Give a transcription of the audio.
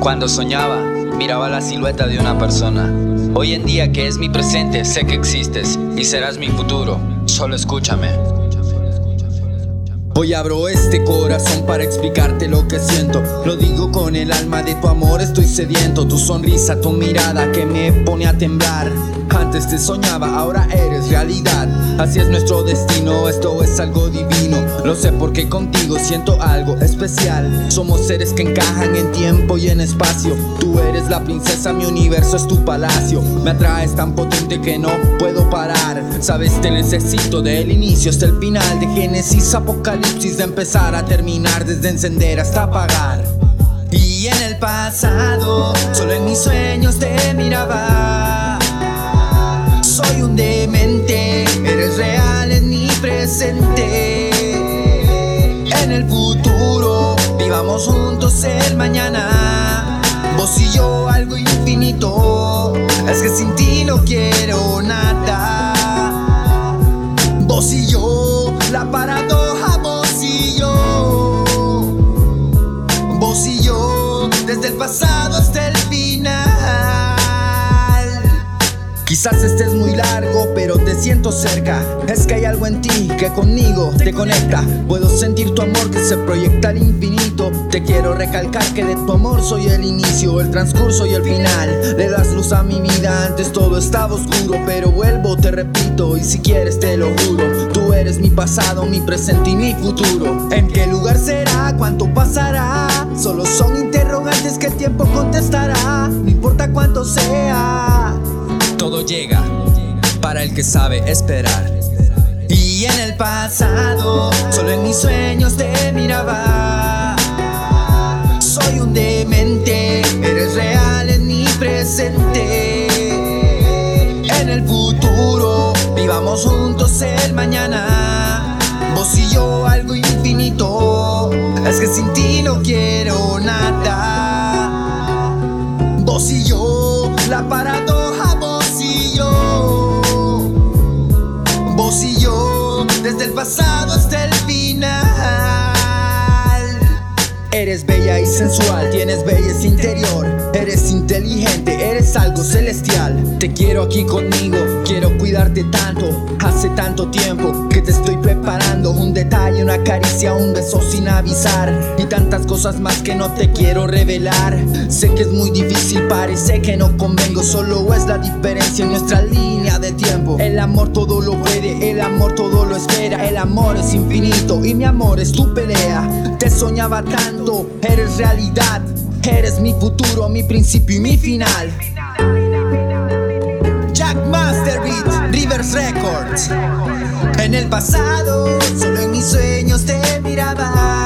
Cuando soñaba, miraba la silueta de una persona. Hoy en día que es mi presente, sé que existes y serás mi futuro. Solo escúchame. Hoy abro este corazón para explicarte lo que siento. Lo digo con el alma de tu amor, estoy sediento. Tu sonrisa, tu mirada que me pone a temblar. Antes te soñaba, ahora eres realidad. Así es nuestro destino, esto es algo divino. Lo sé porque contigo siento algo especial. Somos seres que encajan en tiempo y en espacio. Tú eres la princesa, mi universo es tu palacio. Me atraes tan potente que no puedo parar. Sabes, te necesito del inicio hasta el final. De Génesis, Apocalipsis, de empezar a terminar, desde encender hasta apagar. Y en el pasado, solo en mis sueños te miraba. Soy un demente, eres real en mi presente. En el futuro, vivamos juntos el mañana. Vos y yo, algo infinito. Es que sin ti no quiero nada. Vos y yo, desde el pasado hasta el final. Quizás estés muy largo, pero te siento cerca. Es que hay algo en ti que conmigo te conecta. Puedo sentir tu amor que se proyecta al infinito. Te quiero recalcar que de tu amor soy el inicio, el transcurso y el final. Le das luz a mi vida, antes todo estaba oscuro, pero vuelvo, te repito, y si quieres te lo juro. Tú eres mi pasado, mi presente y mi futuro. ¿En qué lugar será? ¿Cuánto? Son interrogantes que el tiempo contestará. No importa cuánto sea. Todo llega para el que sabe esperar. Y en el pasado, solo en mis sueños te miraba. Soy un demente, eres real en mi presente. En el futuro, vivamos juntos el mañana. Vos y yo, algo infinito. Que sin ti no quiero nada. Vos y yo, la paradoja, vos y yo. Vos y yo, desde el pasado hasta el final. Eres y sensual, tienes belleza interior. Eres inteligente, eres algo celestial. Te quiero aquí conmigo, quiero cuidarte tanto. Hace tanto tiempo que te estoy preparando. Un detalle, una caricia, un beso sin avisar. Y tantas cosas más que no te quiero revelar. Sé que es muy difícil, parece que no convengo. Solo es la diferencia en nuestra línea de tiempo. El amor todo lo puede, el amor todo lo espera. El amor es infinito y mi amor es tu pelea. Te soñaba tanto, eres realidad. Eres mi futuro, mi principio y mi final. Jack Masterbeat, Rivers Records. En el pasado, solo en mis sueños te miraba.